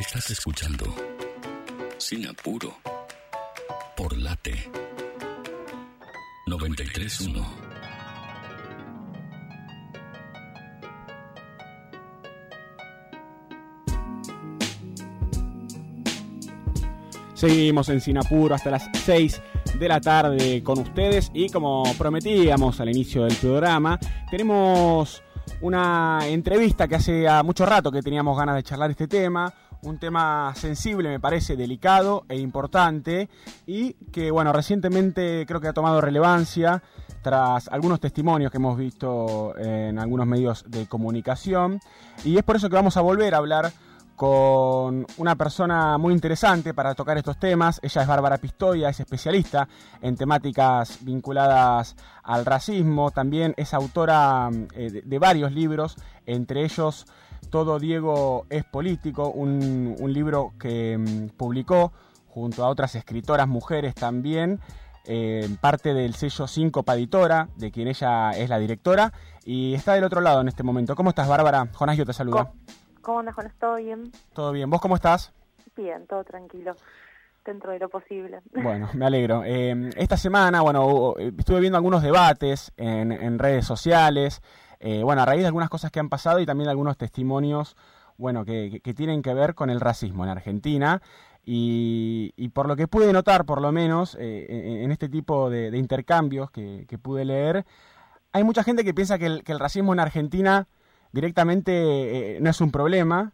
Estás escuchando Sin Apuro por Late 931. Seguimos en Sinapuro hasta las 6 de la tarde con ustedes y como prometíamos al inicio del programa, tenemos una entrevista que hace mucho rato que teníamos ganas de charlar este tema, un tema sensible me parece, delicado e importante y que bueno, recientemente creo que ha tomado relevancia tras algunos testimonios que hemos visto en algunos medios de comunicación y es por eso que vamos a volver a hablar con una persona muy interesante para tocar estos temas. Ella es Bárbara Pistoia, es especialista en temáticas vinculadas al racismo. También es autora eh, de, varios libros, entre ellos Todo Diego es político, un, libro que mm, publicó junto a otras escritoras mujeres también. Eh, parte del sello 5 Paditora, de quien ella es la directora, y está del otro lado en este momento. ¿Cómo estás, Bárbara? Jonás, yo te saludo. ¿Cómo andas, Juan? ¿Todo bien? Todo bien. ¿Vos cómo estás? Bien, todo tranquilo, dentro de lo posible. Bueno, me alegro. Eh, esta semana, bueno, estuve viendo algunos debates en, redes sociales, eh, bueno, a raíz de algunas cosas que han pasado y también algunos testimonios, bueno, que, tienen que ver con el racismo en Argentina. Y, por lo que pude notar, por lo menos, eh, en este tipo de, intercambios que, pude leer, hay mucha gente que piensa que el racismo en Argentina directamente eh, no es un problema.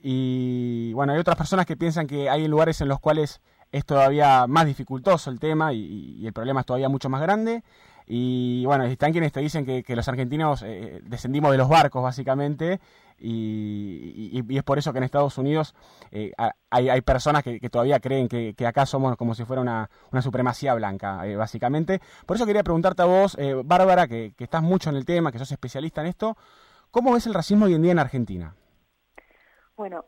Y bueno, hay otras personas que piensan que hay lugares en los cuales es todavía más dificultoso el tema y, el problema es todavía mucho más grande. Y bueno, están quienes te dicen que, los argentinos eh, descendimos de los barcos básicamente y, es por eso que en Estados Unidos eh, hay, personas que, todavía creen que, acá somos como si fuera una, una supremacía blanca, básicamente. Por eso quería preguntarte a vos, Bárbara, que, que estás mucho en el tema, que sos especialista en esto, ¿Cómo ves el racismo hoy en día en Argentina? Bueno,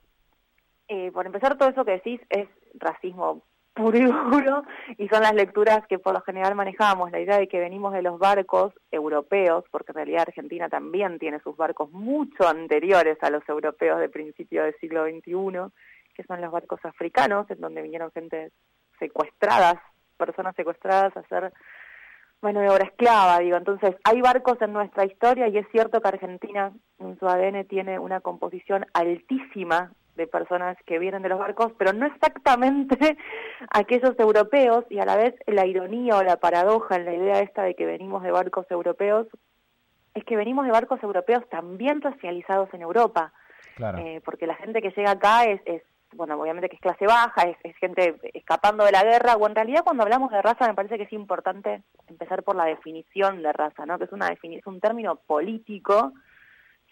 eh, por empezar, todo eso que decís es racismo puro y duro, y son las lecturas que por lo general manejamos, la idea de que venimos de los barcos europeos, porque en realidad Argentina también tiene sus barcos mucho anteriores a los europeos de principio del siglo XXI, que son los barcos africanos, en donde vinieron gente secuestradas, personas secuestradas a hacer bueno, de obra esclava, digo. Entonces, hay barcos en nuestra historia y es cierto que Argentina en su ADN tiene una composición altísima de personas que vienen de los barcos, pero no exactamente aquellos europeos y a la vez la ironía o la paradoja en la idea esta de que venimos de barcos europeos es que venimos de barcos europeos también racializados en Europa. Claro. Eh, porque la gente que llega acá es, es bueno, obviamente que es clase baja, es, gente escapando de la guerra, o en realidad cuando hablamos de raza me parece que es importante empezar por la definición de raza, ¿no? Que es una definición, un término político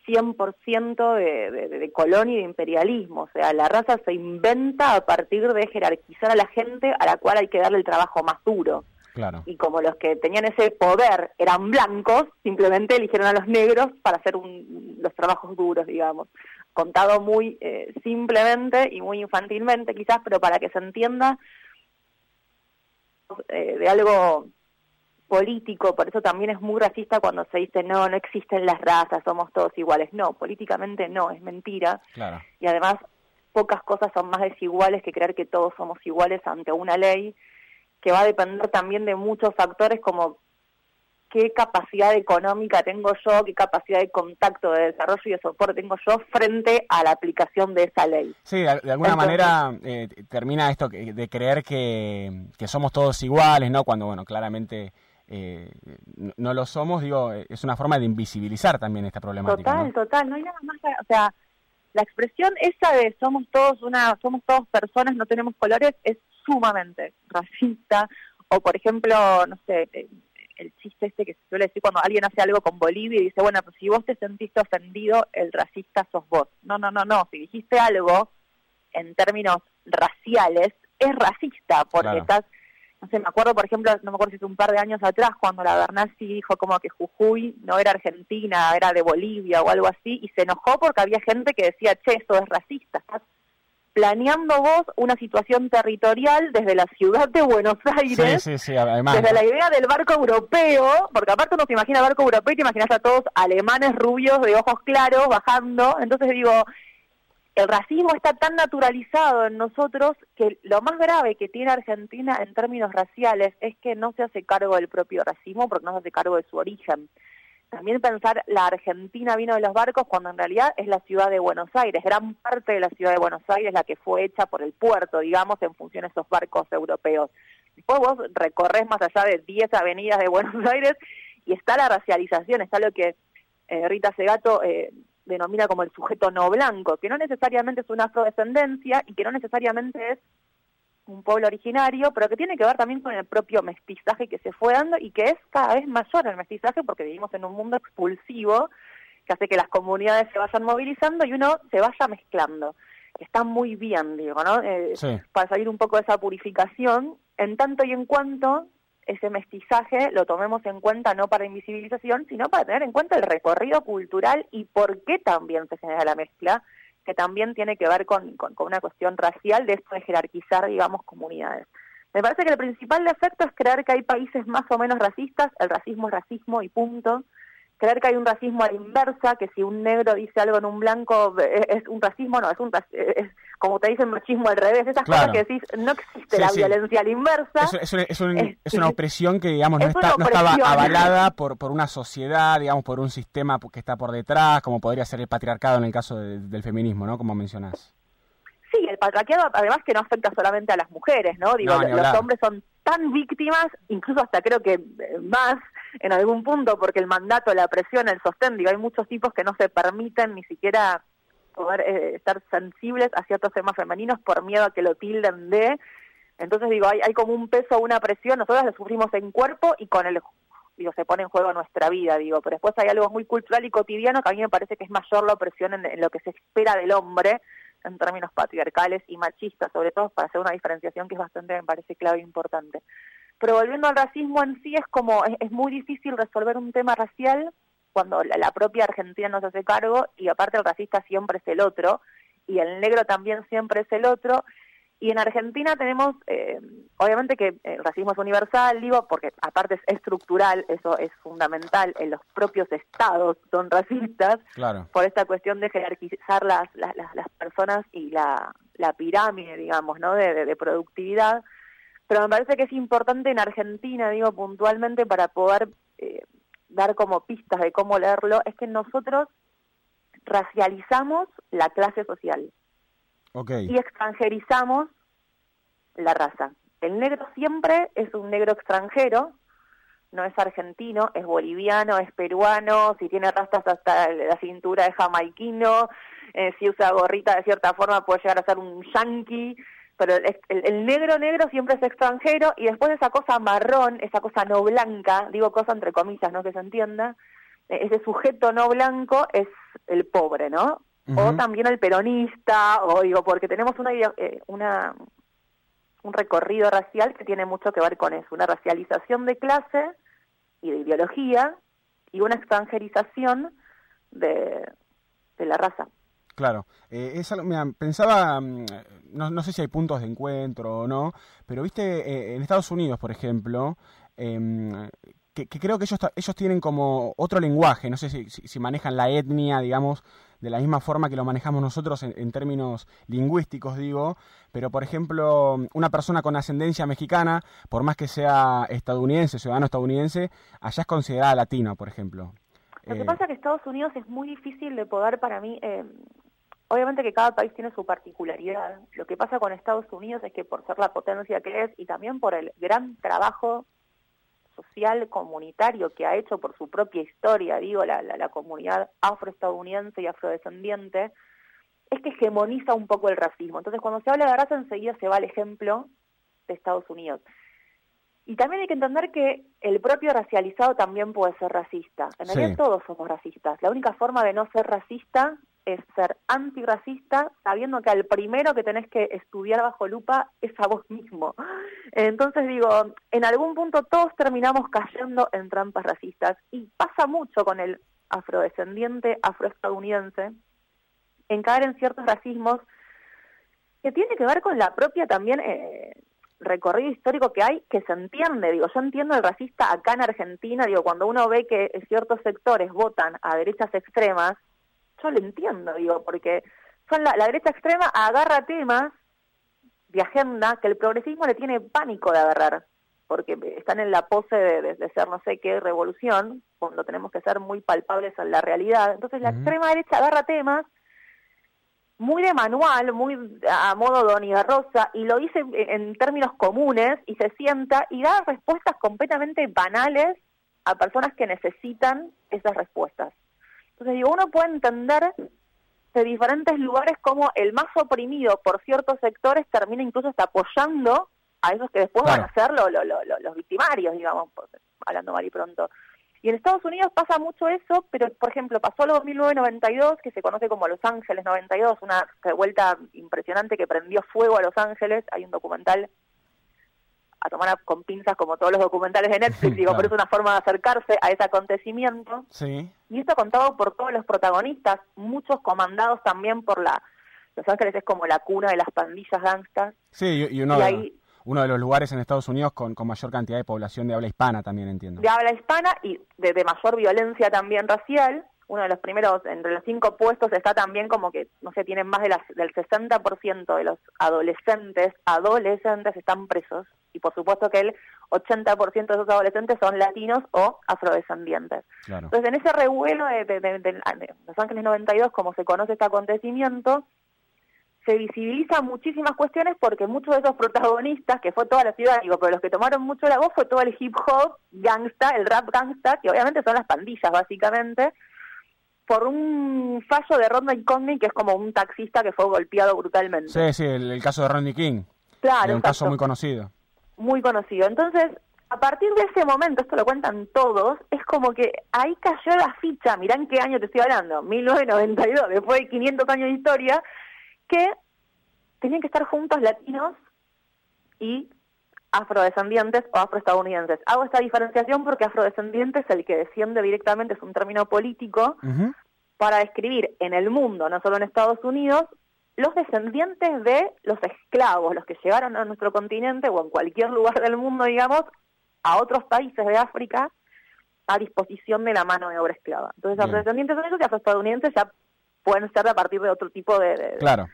100% de, de, de, colón y de imperialismo, o sea, la raza se inventa a partir de jerarquizar a la gente a la cual hay que darle el trabajo más duro. Claro. Y como los que tenían ese poder eran blancos, simplemente eligieron a los negros para hacer los trabajos duros, digamos contado muy eh, simplemente y muy infantilmente quizás, pero para que se entienda eh, de algo político, por eso también es muy racista cuando se dice no, no existen las razas, somos todos iguales. No, políticamente no, es mentira. Y además pocas cosas son más desiguales que creer que todos somos iguales ante una ley que va a depender también de muchos factores como qué capacidad económica tengo yo, qué capacidad de contacto, de desarrollo y de soporte tengo yo frente a la aplicación de esa ley. Sí, de, alguna manera eh, termina esto de creer que, somos todos iguales, ¿no? Cuando, bueno, claramente... Eh, no lo somos, digo, es una forma de invisibilizar también esta problemática. Total, total, no hay nada más, o sea, la expresión esa de somos todos una, somos todos personas, no tenemos colores, es sumamente racista, o por ejemplo, no sé, eh, el chiste este que se suele decir cuando alguien hace algo con Bolivia y dice, bueno, pues si vos te sentiste ofendido, el racista sos vos. No, no, no, no. Si dijiste algo en términos raciales, es racista, porque estás, no sé, me acuerdo, por ejemplo, no me acuerdo si es un par de años atrás, cuando la Bernasi dijo como que Jujuy no era Argentina, era de Bolivia o algo así, y se enojó porque había gente que decía, che, eso es racista, estás planeando vos una situación territorial desde la ciudad de Buenos Aires, desde la idea del barco europeo, porque aparte uno se imagina barco europeo y te imaginas a todos alemanes rubios de ojos claros bajando, entonces digo, el racismo está tan naturalizado en nosotros que lo más grave que tiene Argentina en términos raciales es que no se hace cargo del propio racismo porque no se hace cargo de su origen. También pensar la Argentina vino de los barcos cuando en realidad es la ciudad de Buenos Aires, gran parte de la ciudad de Buenos Aires la que fue hecha por el puerto, digamos, en función de esos barcos europeos. Después vos recorres más allá de 10 avenidas de Buenos Aires y está la racialización, está lo que eh, Rita Segato eh, denomina como el sujeto no blanco, que no necesariamente es una afrodescendencia y que no necesariamente es un pueblo originario, pero que tiene que ver también con el propio mestizaje que se fue dando y que es cada vez mayor el mestizaje porque vivimos en un mundo expulsivo que hace que las comunidades se vayan movilizando y uno se vaya mezclando. Está muy bien, digo, ¿no? Eh, para salir un poco de esa purificación, en tanto y en cuanto ese mestizaje lo tomemos en cuenta no para invisibilización, sino para tener en cuenta el recorrido cultural y por qué también se genera la mezcla, que también tiene que ver con, con, una cuestión racial de esto de jerarquizar, digamos, comunidades. Me parece que el principal defecto es creer que hay países más o menos racistas, el racismo es racismo y punto, creer que hay un racismo a la inversa, que si un negro dice algo en un blanco es, un racismo, no, es un es, como te dicen machismo al revés, esas cosas que decís, no existe la violencia a la inversa. Es, es, es una opresión que, digamos, no, está, no estaba avalada por, por una sociedad, digamos, por un sistema que está por detrás, como podría ser el patriarcado en el caso del feminismo, ¿no? Como mencionás. Sí, el patriarcado además que no afecta solamente a las mujeres, ¿no? Digo, los hombres son tan víctimas, incluso hasta creo que eh, más en algún punto, porque el mandato, la presión, el sostén, digo, hay muchos tipos que no se permiten ni siquiera poder eh, estar sensibles a ciertos temas femeninos por miedo a que lo tilden de. Entonces, digo, hay, hay como un peso, una presión, nosotros lo sufrimos en cuerpo y con el digo, se pone en juego nuestra vida, digo, pero después hay algo muy cultural y cotidiano que a mí me parece que es mayor la opresión en lo que se espera del hombre, en términos patriarcales y machistas, sobre todo para hacer una diferenciación que es bastante, me parece, clave e importante. Pero volviendo al racismo en sí, es como, es, muy difícil resolver un tema racial cuando la, propia Argentina no se hace cargo y aparte el racista siempre es el otro y el negro también siempre es el otro y en Argentina tenemos, eh, obviamente que el racismo es universal, digo, porque aparte es estructural, eso es fundamental, en los propios estados son racistas, por esta cuestión de jerarquizar las, las, las personas y la, la pirámide, digamos, ¿no? De, de, productividad. Pero me parece que es importante en Argentina, digo, puntualmente, para poder eh, dar como pistas de cómo leerlo, es que nosotros racializamos la clase social. Y extranjerizamos la raza. El negro siempre es un negro extranjero, no es argentino, es boliviano, es peruano, si tiene rastas hasta la cintura es jamaiquino, eh, si usa gorrita de cierta forma puede llegar a ser un yankee, pero el, negro negro siempre es extranjero y después esa cosa marrón, esa cosa no blanca, digo cosa entre comillas, no que se entienda, e, ese sujeto no blanco es el pobre, ¿no? O también el peronista, o digo, porque tenemos una, eh, una, un recorrido racial que tiene mucho que ver con eso, una racialización de clase y de ideología y una extranjerización de, de la raza. Claro, eh, es algo, pensaba, mm, no, no, sé si hay puntos de encuentro o no, pero viste, eh, en Estados Unidos, por ejemplo, eh, que, creo que ellos, ellos tienen como otro lenguaje, no sé si, si, manejan la etnia, digamos, de la misma forma que lo manejamos nosotros en, términos lingüísticos, digo, pero por ejemplo, una persona con ascendencia mexicana, por más que sea estadounidense, ciudadano estadounidense, allá es considerada latina, por ejemplo. Lo que eh, pasa es que Estados Unidos es muy difícil de poder para mí... Eh, obviamente que cada país tiene su particularidad. Lo que pasa con Estados Unidos es que por ser la potencia que es y también por el gran trabajo social comunitario que ha hecho por su propia historia, digo, la, la, comunidad afroestadounidense y afrodescendiente, es que hegemoniza un poco el racismo. Entonces, cuando se habla de raza, enseguida se va al ejemplo de Estados Unidos. Y también hay que entender que el propio racializado también puede ser racista. En realidad todos somos racistas. La única forma de no ser racista es ser antirracista sabiendo que al primero que tenés que estudiar bajo lupa es a vos mismo. Entonces digo, en algún punto todos terminamos cayendo en trampas racistas y pasa mucho con el afrodescendiente afroestadounidense en caer en ciertos racismos que tiene que ver con la propia también eh, recorrido histórico que hay que se entiende, digo, yo entiendo el racista acá en Argentina, digo, cuando uno ve que ciertos sectores votan a derechas extremas, yo lo entiendo, digo, porque son la, derecha extrema agarra temas de agenda que el progresismo le tiene pánico de agarrar, porque están en la pose de, ser no sé qué revolución, cuando tenemos que ser muy palpables en la realidad. Entonces la extrema derecha agarra temas muy de manual, muy a modo Donny Rosa, y lo dice en términos comunes y se sienta y da respuestas completamente banales a personas que necesitan esas respuestas. Entonces digo, uno puede entender de diferentes lugares como el más oprimido por ciertos sectores termina incluso hasta apoyando a esos que después van a ser los victimarios, digamos, hablando mal y pronto. Y en Estados Unidos pasa mucho eso, pero por ejemplo pasó lo 1992, que se conoce como Los Ángeles 92, una revuelta impresionante que prendió fuego a Los Ángeles. Hay un documental a tomar con pinzas como todos los documentales de Netflix, digo, pero es una forma de acercarse a ese acontecimiento. Sí. Y esto contado por todos los protagonistas, muchos comandados también por la... Los Ángeles es como la cuna de las pandillas gangstas. Sí, y uno, de, uno de los lugares en Estados Unidos con, con mayor cantidad de población de habla hispana también, entiendo. De habla hispana y de, de mayor violencia también racial uno de los primeros, entre los cinco puestos está también como que, no sé, tienen más de las, del 60% de los adolescentes, adolescentes están presos, y por supuesto que el 80% de esos adolescentes son latinos o afrodescendientes. Entonces, en ese revuelo de, de, Los Ángeles 92, como se conoce este acontecimiento, se visibilizan muchísimas cuestiones porque muchos de esos protagonistas, que fue toda la ciudad, digo, pero los que tomaron mucho la voz fue todo el hip hop gangsta, el rap gangsta, que obviamente son las pandillas básicamente, por un fallo de Rodney King, que es como un taxista que fue golpeado brutalmente. Sí, sí, el, caso de Rodney King. Claro. un caso muy conocido. Muy conocido. Entonces, a partir de ese momento, esto lo cuentan todos, es como que ahí cayó la ficha, mirá en qué año te estoy hablando, 1992, después de 500 años de historia, que tenían que estar juntos latinos y afrodescendientes o afroestadounidenses. Hago esta diferenciación porque afrodescendientes, el que desciende directamente, es un término político para describir en el mundo, no solo en Estados Unidos, los descendientes de los esclavos, los que llegaron a nuestro continente o en cualquier lugar del mundo, digamos, a otros países de África a disposición de la mano de obra esclava. Entonces, afrodescendientes son esos y afroestadounidenses ya pueden ser a partir de otro tipo de, claro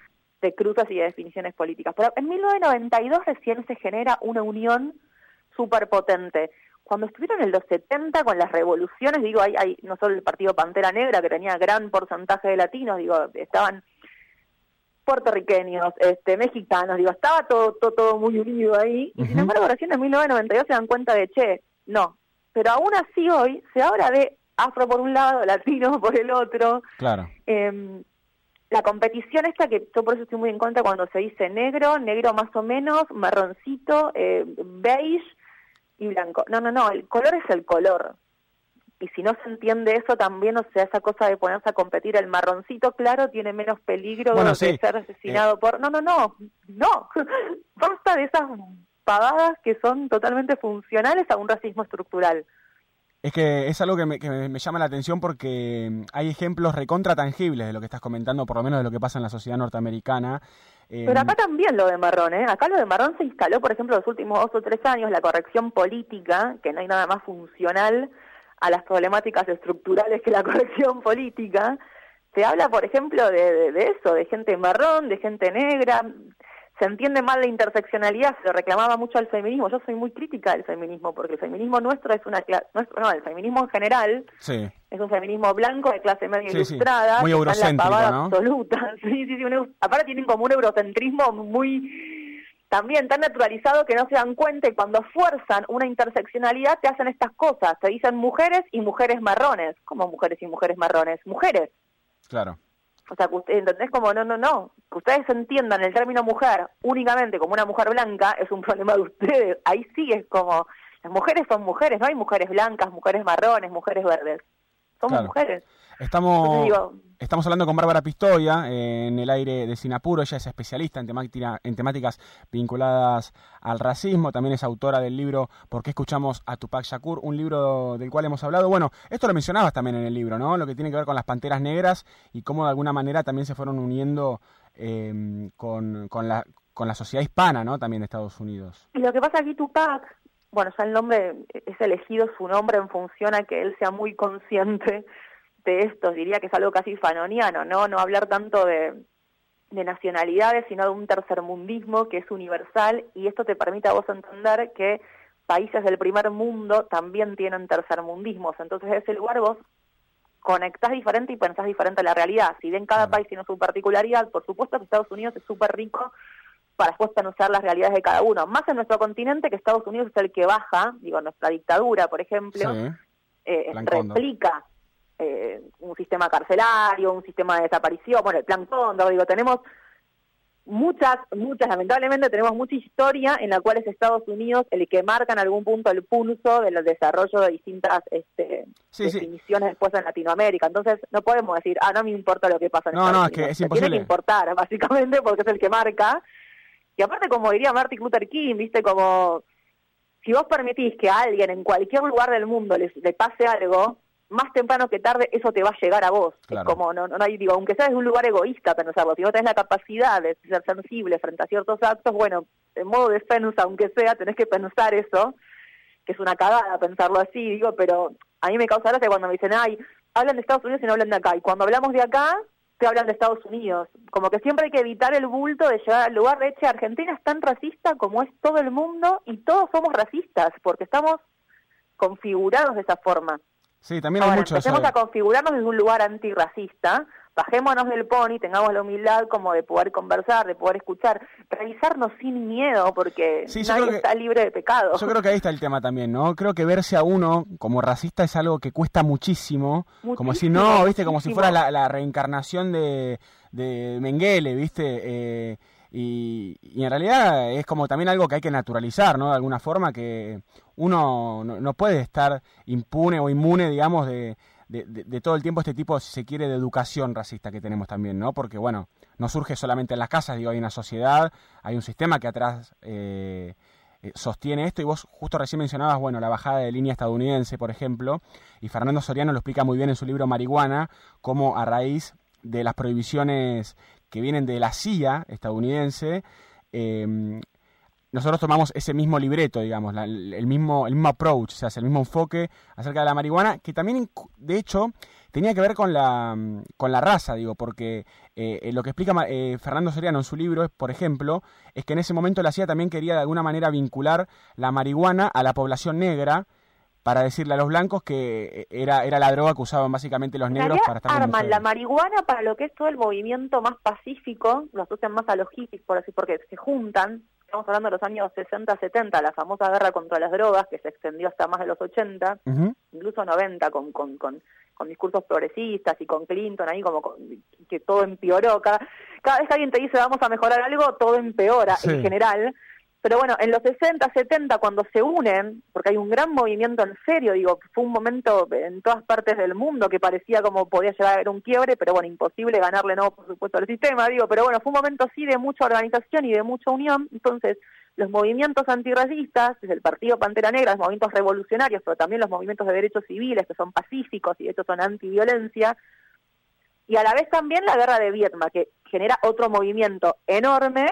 de cruzas y de definiciones políticas. Pero en 1992 recién se genera una unión súper potente. Cuando estuvieron en los 70 con las revoluciones, digo, hay, hay no solo el partido Pantera Negra, que tenía gran porcentaje de latinos, digo, estaban puertorriqueños, este, mexicanos, digo, estaba todo, todo, todo muy unido ahí, y sin embargo recién en 1992 se dan cuenta de, che, no, pero aún así hoy se habla de afro por un lado, latino por el otro. Claro. Eh, la competición esta, que yo por eso estoy muy en contra cuando se dice negro, negro más o menos, marroncito, eh, beige y blanco. No, no, no, el color es el color. Y si no se entiende eso también, o sea, esa cosa de ponerse a competir, el marroncito claro tiene menos peligro de ser asesinado eh. por... No, no, no, no. Basta de esas pavadas que son totalmente funcionales a un racismo estructural. Es que es algo que me, llama la atención porque mm, hay ejemplos recontra tangibles de lo que estás comentando, por lo menos de lo que pasa en la sociedad norteamericana. Pero acá también lo de Marrón, ¿eh? Acá lo de Marrón se instaló, por ejemplo, los últimos dos o tres años, la corrección política, que no hay nada más funcional a las problemáticas estructurales que la corrección política. Se habla, por ejemplo, de eso, de gente marrón, de gente negra, se entiende mal la interseccionalidad, se lo reclamaba mucho al feminismo. Yo soy muy crítica del feminismo, porque el feminismo nuestro es una nuestro, no, el feminismo en general es un feminismo blanco de clase media ilustrada, muy eurocéntrico, ¿no? absoluta. Sí, sí, sí, aparte tienen como un eurocentrismo muy también tan naturalizado que no se dan cuenta y cuando fuerzan una interseccionalidad te hacen estas cosas, te dicen mujeres y mujeres marrones. ¿Cómo mujeres y mujeres marrones? Mujeres. Claro. O sea, que ¿entendés? Como, no, no, no. Que ustedes entiendan el término mujer únicamente como una mujer blanca es un problema de ustedes. Ahí sí es como, las mujeres son mujeres, no hay mujeres blancas, mujeres marrones, mujeres verdes. Somos mujeres. Estamos, estamos hablando con Bárbara Pistoia en el aire de Sinapuro. Ella es especialista en, temáticas vinculadas al racismo. También es autora del libro ¿Por qué escuchamos a Tupac Shakur? Un libro del cual hemos hablado. Bueno, esto lo mencionabas también en el libro, ¿no? Lo que tiene que ver con las panteras negras y cómo de alguna manera también se fueron uniendo em, con, con, la, con la sociedad hispana, ¿no? También de Estados Unidos. Y lo que pasa aquí, Tupac, bueno, ya el nombre es elegido su nombre en función a que él sea muy consciente de esto, diría que es algo casi fanoniano, ¿no? No hablar tanto de, de nacionalidades, sino de un tercermundismo que es universal y esto te permite a vos entender que países del primer mundo también tienen tercermundismos. Entonces, ese lugar vos conectás diferente y pensás diferente a la realidad. Si bien cada país tiene su particularidad, por supuesto que Estados Unidos es súper rico para después conocer las realidades de cada uno. Más en nuestro continente que Estados Unidos es el que baja, digo, nuestra dictadura, por ejemplo, eh, replica eh, un sistema carcelario, un sistema de desaparición, bueno, el plan Cóndor, digo, tenemos muchas, muchas, lamentablemente tenemos mucha historia en la cual es Estados Unidos el que marca en algún punto el pulso del desarrollo de distintas este, definiciones después en Latinoamérica. Entonces no podemos decir, ah, no me importa lo que pasa en no, Estados no, Unidos. Es que es imposible. Tiene que importar, básicamente, porque es el que marca. Y aparte, como diría Martin Luther King, viste, como si vos permitís que a alguien en cualquier lugar del mundo le, le pase algo, más temprano que tarde eso te va a llegar a vos. como, no, no hay, digo, aunque sea desde un lugar egoísta pensarlo, si vos tenés la capacidad de ser sensible frente a ciertos actos, bueno, en modo defensa, aunque sea, tenés que pensar eso, que es una cagada pensarlo así, digo, pero a mí me causa gracia cuando me dicen, ay, hablan de Estados Unidos y no hablan de acá, y cuando hablamos de acá, te hablan de Estados Unidos. Como que siempre hay que evitar el bulto de llegar al lugar de, hecho Argentina es tan racista como es todo el mundo, y todos somos racistas, porque estamos configurados de esa forma. Sí, también hay mucho empecemos a configurarnos desde un lugar antirracista, bajémonos del pony, tengamos la humildad como de poder conversar, de poder escuchar, revisarnos sin miedo, porque nadie está libre de pecado. Yo creo que ahí está el tema también, ¿no? Creo que verse a uno como racista es algo que cuesta muchísimo, como si no, ¿viste? Como si fuera la, reencarnación de, de Mengele, ¿viste? Eh, y, en realidad es como también algo que hay que naturalizar, ¿no? De alguna forma que uno no, puede estar impune o inmune, digamos, de, de, todo el tiempo este tipo, si se quiere, de educación racista que tenemos también, ¿no? Porque, bueno, no surge solamente en las casas, digo, hay una sociedad, hay un sistema que atrás eh, eh, sostiene esto y vos justo recién mencionabas, bueno, la bajada de línea estadounidense, por ejemplo, y Fernando Soriano lo explica muy bien en su libro Marihuana, cómo a raíz de las prohibiciones que vienen de la CIA estadounidense, eh, nosotros tomamos ese mismo libreto, digamos, el, mismo, el mismo approach, o sea, el mismo enfoque acerca de la marihuana, que también, de hecho, tenía que ver con la, con la raza, digo, porque eh, lo que explica eh, Fernando Soriano en su libro, por ejemplo, es que en ese momento la CIA también quería de alguna manera vincular la marihuana a la población negra, para decirle a los blancos que eh, era, era la droga que usaban básicamente los negros para estar arman la marihuana para lo que es todo el movimiento más pacífico, lo asocian más a los hippies, por así, porque se juntan, estamos hablando de los años 60, 70, la famosa guerra contra las drogas que se extendió hasta más de los 80, incluso 90 con, con, con, con, discursos progresistas y con Clinton ahí como que todo empeoró. Cada, cada vez que alguien te dice vamos a mejorar algo, todo empeora en general. Pero bueno, en los 60, 70, cuando se unen, porque hay un gran movimiento en serio, digo, fue un momento en todas partes del mundo que parecía como podía llegar a haber un quiebre, pero bueno, imposible ganarle, no, por supuesto, al sistema, digo, pero bueno, fue un momento sí de mucha organización y de mucha unión, entonces los movimientos antirracistas, desde el Partido Pantera Negra, los movimientos revolucionarios, pero también los movimientos de derechos civiles, que son pacíficos y de hecho son antiviolencia, y a la vez también la guerra de Vietnam, que genera otro movimiento enorme,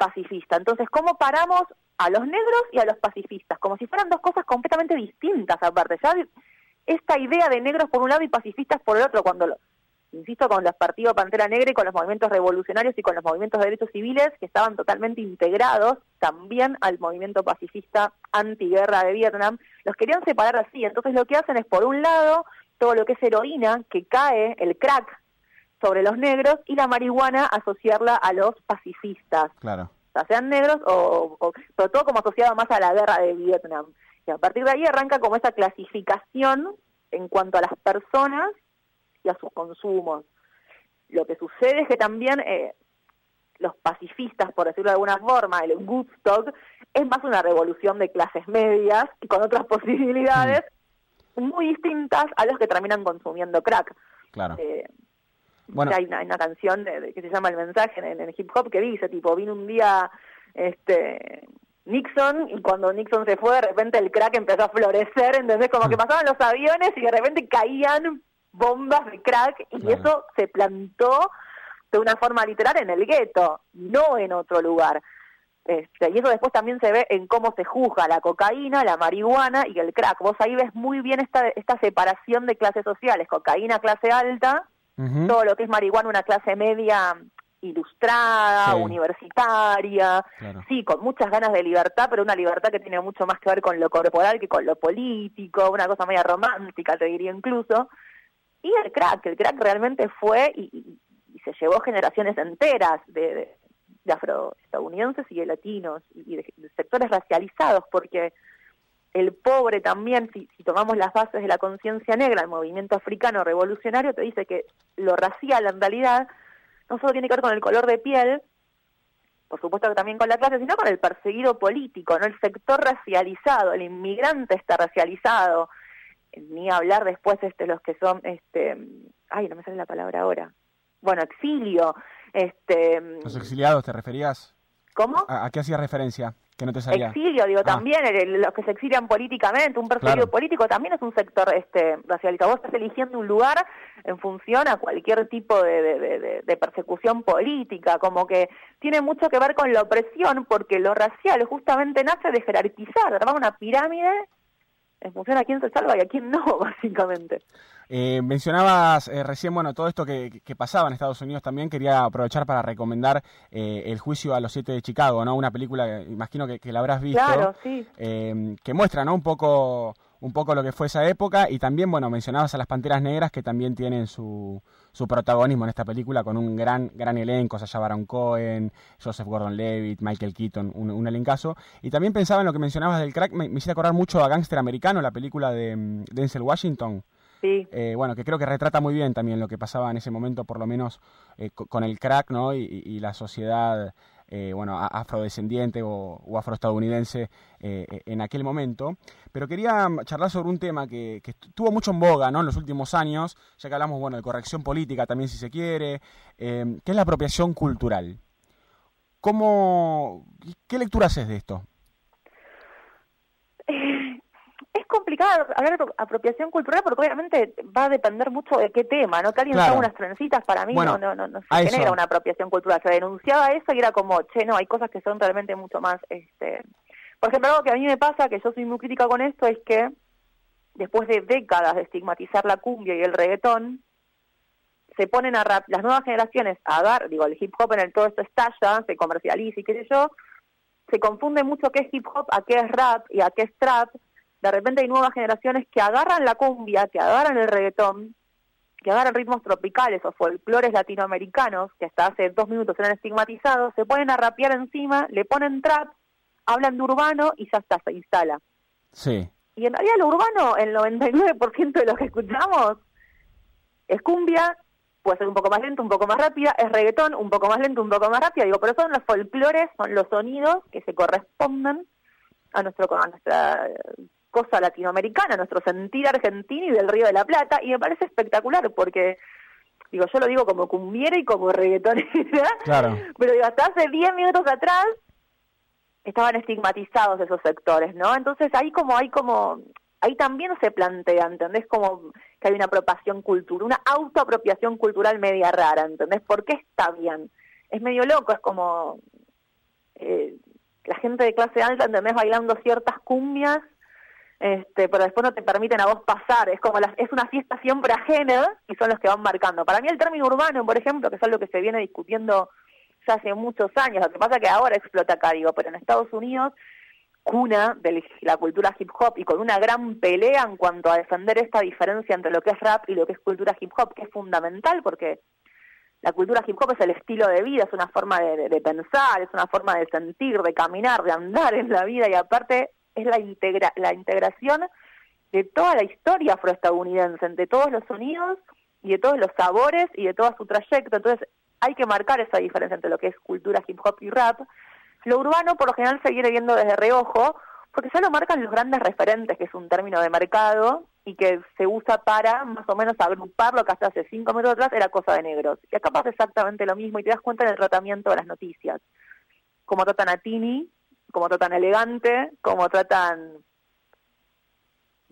pacifista. Entonces, ¿cómo paramos a los negros y a los pacifistas? Como si fueran dos cosas completamente distintas aparte. Ya esta idea de negros por un lado y pacifistas por el otro, cuando, lo, insisto, con los partidos Pantera Negra y con los movimientos revolucionarios y con los movimientos de derechos civiles que estaban totalmente integrados también al movimiento pacifista antiguerra de Vietnam, los querían separar así. Entonces lo que hacen es, por un lado, todo lo que es heroína, que cae, el crack, sobre los negros y la marihuana asociarla a los pacifistas. Claro. O sea, sean negros o, sobre todo como asociado más a la guerra de Vietnam. Y a partir de ahí arranca como esa clasificación en cuanto a las personas y a sus consumos. Lo que sucede es que también eh, los pacifistas, por decirlo de alguna forma, el Woodstock, es más una revolución de clases medias y con otras posibilidades mm. muy distintas a los que terminan consumiendo crack. Claro. Eh, hay, una, canción que se llama El mensaje en, el hip hop que dice, tipo, vino un día este Nixon y cuando Nixon se fue de repente el crack empezó a florecer, entonces como que mm. pasaban los aviones y de repente caían bombas de crack y eso se plantó de una forma literal en el gueto, no en otro lugar. Este, y eso después también se ve en cómo se juzga la cocaína, la marihuana y el crack. Vos ahí ves muy bien esta, esta separación de clases sociales, cocaína clase alta, todo lo que es marihuana una clase media ilustrada, universitaria, sí, con muchas ganas de libertad, pero una libertad que tiene mucho más que ver con lo corporal que con lo político, una cosa media romántica, te diría incluso. Y el crack, el crack realmente fue y, se llevó generaciones enteras de, de, afroestadounidenses y de latinos y de, sectores racializados, porque el pobre también, si, si tomamos las bases de la conciencia negra, el movimiento africano revolucionario, te dice que lo racial en realidad no solo tiene que ver con el color de piel, por supuesto que también con la clase, sino con el perseguido político, no el sector racializado, el inmigrante está racializado, ni hablar después este los que son este ay no me sale la palabra ahora. Bueno exilio este los exiliados te referías cómo a, qué hacías referencia Exilio, digo, ah. también, los que se exilian políticamente, un perseguido político también es un sector este racializado. Vos estás eligiendo un lugar en función a cualquier tipo de, de, persecución política, como que tiene mucho que ver con la opresión, porque lo racial justamente nace de jerarquizar, armar una pirámide en función a quién se salva y a quién no, básicamente. Eh, mencionabas eh, recién, bueno, todo esto que, pasaba en Estados Unidos también. Quería aprovechar para recomendar eh, El juicio a los siete de Chicago, ¿no? Una película que imagino que, la habrás visto. Claro, sí. que muestra, ¿no? Un poco un poco lo que fue esa época y también, bueno, mencionabas a las Panteras Negras que también tienen su, su protagonismo en esta película con un gran gran elenco, Sasha Baron Cohen, Joseph Gordon-Levitt, Michael Keaton, un, un, elencazo. Y también pensaba en lo que mencionabas del crack, me, me hiciste acordar mucho a Gangster Americano, la película de mm, Denzel Washington. Sí. Eh, bueno, que creo que retrata muy bien también lo que pasaba en ese momento, por lo menos eh, con el crack, ¿no? Y, la sociedad eh, bueno, afrodescendiente o, afroestadounidense eh, en aquel momento. Pero quería charlar sobre un tema que, que, estuvo mucho en boga ¿no? en los últimos años, ya que hablamos bueno, de corrección política también si se quiere, eh, que es la apropiación cultural. ¿Cómo, ¿Qué lectura haces de esto? Complicado hablar de apropiación cultural porque obviamente va a depender mucho de qué tema, ¿no? Que alguien claro. unas trencitas para mí no, no, no, no se genera una apropiación cultural. Se denunciaba eso y era como, che, no, hay cosas que son realmente mucho más, este... Por ejemplo, algo que a mí me pasa, que yo soy muy crítica con esto, es que después de décadas de estigmatizar la cumbia y el reggaetón, se ponen a rap, las nuevas generaciones a dar, digo, el hip hop en el todo esto estalla, se comercializa y qué sé yo, se confunde mucho qué es hip hop, a qué es rap y a qué es trap, de repente hay nuevas generaciones que agarran la cumbia, que agarran el reggaetón, que agarran ritmos tropicales o folclores latinoamericanos, que hasta hace dos minutos eran estigmatizados, se ponen a rapear encima, le ponen trap, hablan de urbano y ya está, se instala. Sí. Y en realidad lo urbano, el 99% de lo que escuchamos es cumbia, puede ser un poco más lento, un poco más rápida, es reggaetón, un poco más lento, un poco más rápida, digo, pero son los folclores, son los sonidos que se corresponden a nuestro a nuestra cosa latinoamericana, nuestro sentir argentino y del Río de la Plata, y me parece espectacular porque, digo, yo lo digo como cumbiera y como reggaetonera, claro. pero digo, hasta hace 10 minutos atrás estaban estigmatizados esos sectores, ¿no? Entonces ahí como, hay como, ahí también se plantea, ¿entendés? Como que hay una apropiación cultural, una autoapropiación cultural media rara, ¿entendés? ¿Por qué está bien? Es medio loco, es como... Eh, la gente de clase alta, ¿entendés? Bailando ciertas cumbias este, pero después no te permiten a vos pasar, es como es una fiesta siempre ajena y son los que van marcando. Para mí el término urbano, por ejemplo, que es algo que se viene discutiendo ya hace muchos años, lo que pasa es que ahora explota acá, digo, pero en Estados Unidos, cuna de la cultura hip hop y con una gran pelea en cuanto a defender esta diferencia entre lo que es rap y lo que es cultura hip hop, que es fundamental porque la cultura hip hop es el estilo de vida, es una forma de, de pensar, es una forma de sentir, de caminar, de andar en la vida y aparte es la, integra la integración de toda la historia afroestadounidense, de todos los sonidos y de todos los sabores y de todo su trayecto. Entonces hay que marcar esa diferencia entre lo que es cultura hip hop y rap. Lo urbano por lo general se viene viendo desde reojo, porque ya lo marcan los grandes referentes, que es un término de mercado y que se usa para más o menos agrupar lo que hasta hace cinco minutos atrás era cosa de negros. Y acá pasa exactamente lo mismo y te das cuenta en el tratamiento de las noticias. Como tratan a Tini, cómo tratan elegante, cómo tratan,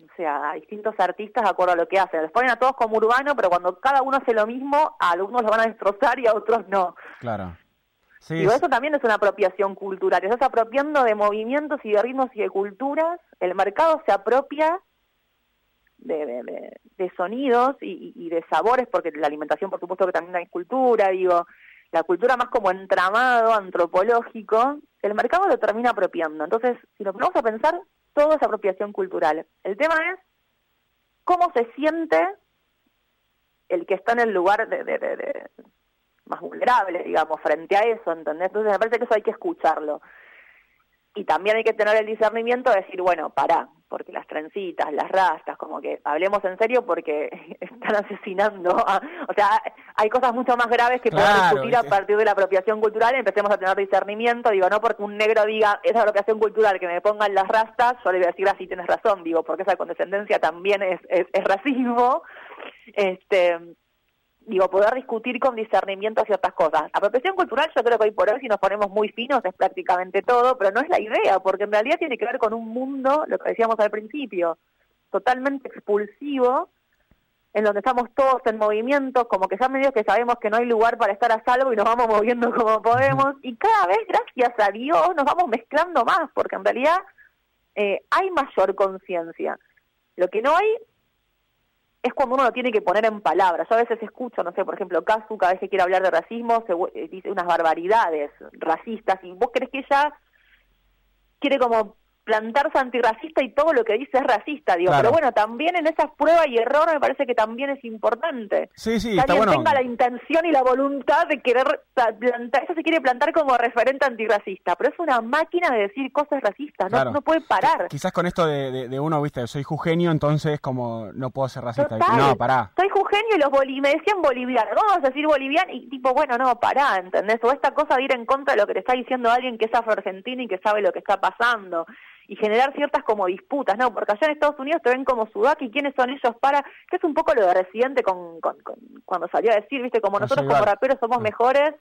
o sea, a distintos artistas de acuerdo a lo que hacen. Les ponen a todos como urbano, pero cuando cada uno hace lo mismo, a algunos lo van a destrozar y a otros no. Claro. Sí, y eso también es una apropiación cultural. Estás apropiando de movimientos y de ritmos y de culturas. El mercado se apropia de, de, sonidos y, y, de sabores, porque la alimentación, por supuesto, que también hay cultura, digo la cultura más como entramado antropológico, el mercado lo termina apropiando. Entonces, si lo ponemos a pensar, todo es apropiación cultural. El tema es cómo se siente el que está en el lugar de, más vulnerable, digamos, frente a eso, ¿entendés? Entonces me parece que eso hay que escucharlo. Y también hay que tener el discernimiento de decir, bueno, pará, porque las trencitas, las rastas, como que hablemos en serio porque están asesinando. o sea, hay cosas mucho más graves que podemos discutir a partir de la apropiación cultural y empecemos a tener discernimiento. Digo, no porque un negro diga esa apropiación cultural que me pongan las rastas, yo le voy a decir así tienes razón, digo, porque esa condescendencia también es, es, es racismo. Este, digo, poder discutir con discernimiento ciertas cosas. Apropiación cultural yo creo que hoy por hoy si nos ponemos muy finos es prácticamente todo, pero no es la idea, porque en realidad tiene que ver con un mundo, lo que decíamos al principio, totalmente expulsivo, en donde estamos todos en movimiento, como que ya medio que sabemos que no hay lugar para estar a salvo y nos vamos moviendo como podemos, y cada vez, gracias a Dios, nos vamos mezclando más, porque en realidad eh, hay mayor conciencia. Lo que no hay es cuando uno lo tiene que poner en palabras. Yo a veces escucho, no sé, por ejemplo, Kazu cada vez que quiere hablar de racismo se eh, dice unas barbaridades racistas y vos crees que ella quiere como plantarse antirracista y todo lo que dice es racista, digo, pero bueno, también en esas pruebas y error me parece que también es importante. Sí, sí, está alguien tenga la intención y la voluntad de querer plantar, eso se quiere plantar como referente antirracista, pero es una máquina de decir cosas racistas, no, no puede parar. Quizás con esto de, uno, viste, soy jugenio, entonces como no puedo ser racista. No, pará. Soy jugenio y los me decían boliviano, vamos a decir boliviano y tipo, bueno, no, pará, ¿entendés? O esta cosa de ir en contra de lo que te está diciendo alguien que es afro-argentino y que sabe lo que está pasando y generar ciertas como disputas, ¿no? Porque allá en Estados Unidos te ven como sudaki, ¿quiénes son ellos para? Que es un poco lo de Residente con, con, cuando salió a decir, ¿viste? Como nosotros como raperos somos mejores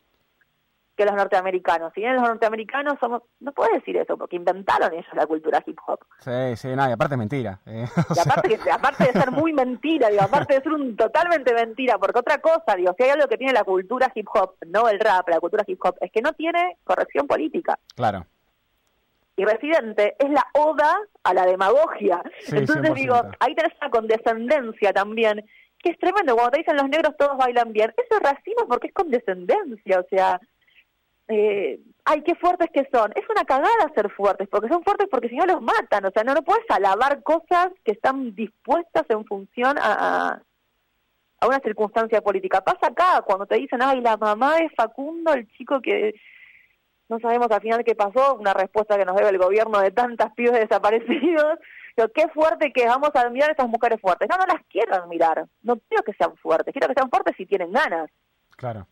que los norteamericanos. Si bien los norteamericanos somos... No puedes decir eso, porque inventaron ellos la cultura hip hop. Sí, sí, nada, y aparte es mentira. Eh, y aparte, aparte de ser muy mentira, digo, aparte de ser un totalmente mentira, porque otra cosa, digo, si hay algo que tiene la cultura hip hop, no el rap, la cultura hip hop, es que no tiene corrección política. Claro y Residente es la oda a la demagogia. Entonces digo, ahí tenés una condescendencia también, que es tremendo, cuando te dicen los negros todos bailan bien, eso es racismo porque es condescendencia, o sea, eh, ay, qué fuertes que son. Es una cagada ser fuertes, porque son fuertes porque si no los matan, o sea, no, no puedes alabar cosas que están dispuestas en función a, a una circunstancia política. Pasa acá, cuando te dicen, ay, la mamá de Facundo, el chico que no sabemos al final qué pasó, una respuesta que nos debe el gobierno de tantas pibes desaparecidos. Pero qué fuerte que vamos a admirar a estas mujeres fuertes. No, no las quiero admirar. No quiero que sean fuertes. Quiero que sean fuertes si tienen ganas. Claro.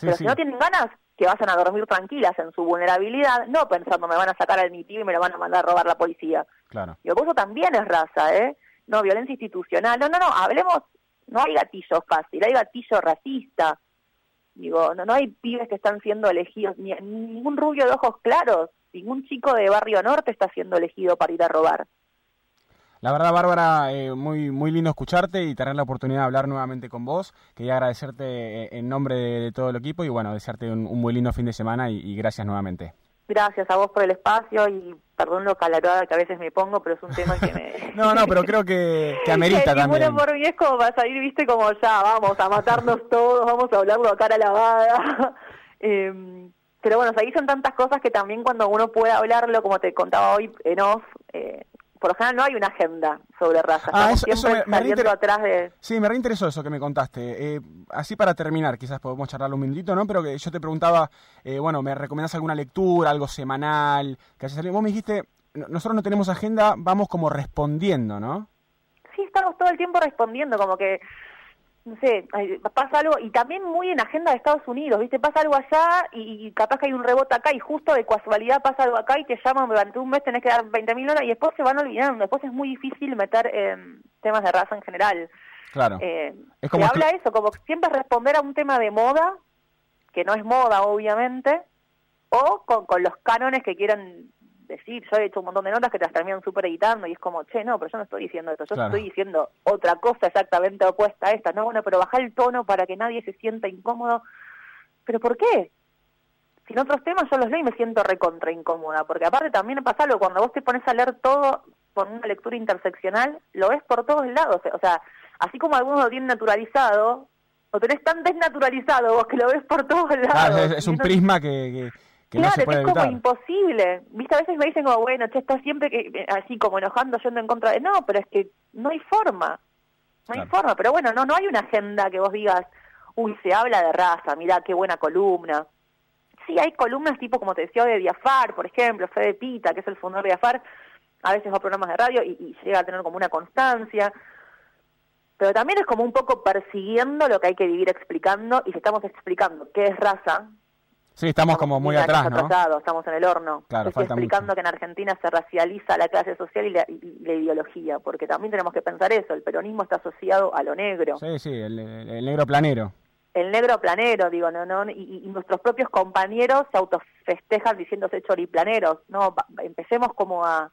Pero si no tienen ganas, que vayan a dormir tranquilas en su vulnerabilidad, no pensando me van a sacar al MITIB y me lo van a mandar a robar la policía. Claro. Y eso también es raza, ¿eh? No, violencia institucional. No, no, no. Hablemos. No hay gatillo fácil, hay gatillo racista Digo, no, no hay pibes que están siendo elegidos, ni ningún rubio de ojos claros, ningún chico de Barrio Norte está siendo elegido para ir a robar. La verdad, Bárbara, eh, muy, muy lindo escucharte y tener la oportunidad de hablar nuevamente con vos. Quería agradecerte eh, en nombre de, todo el equipo y bueno, desearte un, muy lindo fin de semana y gracias nuevamente. Gracias a vos por el espacio y perdón lo calorada que a veces me pongo, pero es un tema que me... no, no, pero creo que, que amerita también. por mí es como va a salir, viste, como ya, vamos a matarnos todos, vamos a hablarlo a cara lavada. eh, pero bueno, se dicen tantas cosas que también cuando uno puede hablarlo, como te contaba hoy en off, eh, por lo general no hay una agenda sobre raza. Ah, eso, me, saliendo atrás de... Sí, me reinteresó eso que me contaste. Eh, así para terminar, quizás podemos charlar un minutito, ¿no? Pero que yo te preguntaba, eh, bueno, ¿me recomendás alguna lectura, algo semanal? Que haya salido? Vos me dijiste, nosotros no tenemos agenda, vamos como respondiendo, ¿no? Sí, estamos todo el tiempo respondiendo, como que no sé, pasa algo, y también muy en agenda de Estados Unidos, ¿viste? Pasa algo allá y, capaz que hay un rebote acá y justo de casualidad pasa algo acá y te llaman durante un mes, tenés que dar 20 mil dólares y después se van olvidando, después es muy difícil meter em, temas de raza en general. Claro. Eh, es como se habla eso, como siempre responder a un tema de moda, que no es moda obviamente, o con, con los cánones que quieran decir, yo he hecho un montón de notas que te las terminan súper editando y es como, che, no, pero yo no estoy diciendo esto, yo estoy diciendo otra cosa exactamente opuesta a esta, no, bueno, pero baja el tono para que nadie se sienta incómodo, pero ¿por qué? Si en otros temas yo los leo y me siento recontra incómoda, porque aparte también pasa algo, cuando vos te pones a leer todo con una lectura interseccional, lo ves por todos lados, o sea, así como algunos lo tienen naturalizado, lo tenés tan desnaturalizado vos que lo ves por todos lados. es, un prisma que, claro, no se es como imposible. Viste, a veces me dicen como, bueno, che, está siempre que, así como enojando, yendo en contra de... No, pero es que no hay forma. No hay forma. Pero bueno, no, no hay una agenda que vos digas, uy, se habla de raza, mirá qué buena columna. Sí, hay columnas tipo, como te decía, de Diafar, por ejemplo, Fede Pita, que es el fundador de Diafar, a veces va a programas de radio y, y llega a tener como una constancia pero también es como un poco persiguiendo lo que hay que vivir explicando y si estamos explicando qué es raza. Sí, estamos, como muy atrás, ¿no? estamos en el horno. Claro, Estoy explicando que en Argentina se racializa la clase social y la, ideología, porque también tenemos que pensar eso, el peronismo está asociado a lo negro. Sí, sí, el, negro planero. El negro planero, digo, no, no, y, y nuestros propios compañeros se autofestejan diciéndose choriplaneros, no, empecemos como a,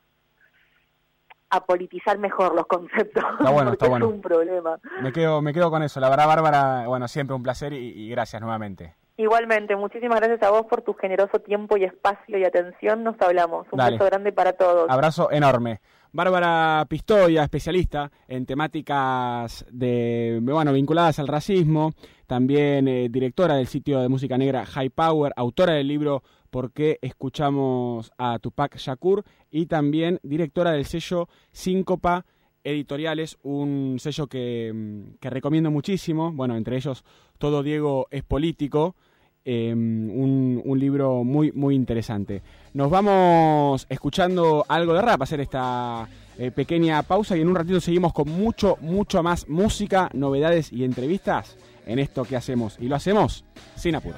a politizar mejor los conceptos. Está bueno, está bueno. Es un problema. Me quedo, me quedo con eso. La verdad, Bárbara, bueno, siempre un placer y, gracias nuevamente. Igualmente, muchísimas gracias a vos por tu generoso tiempo y espacio y atención. Nos hablamos. Un beso grande para todos. Abrazo enorme. Bárbara Pistoia, especialista en temáticas de, bueno, vinculadas al racismo, también eh, directora del sitio de música negra High Power, autora del libro por qué escuchamos a Tupac Shakur y también directora del sello Síncopa Editoriales, un sello que, mm, que recomiendo muchísimo, bueno, entre ellos Todo Diego es político, em, un, un, libro muy, muy interesante. Nos vamos escuchando algo de rap, hacer esta eh, pequeña pausa y en un ratito seguimos con mucho, mucho más música, novedades y entrevistas en esto que hacemos. Y lo hacemos sin apuro.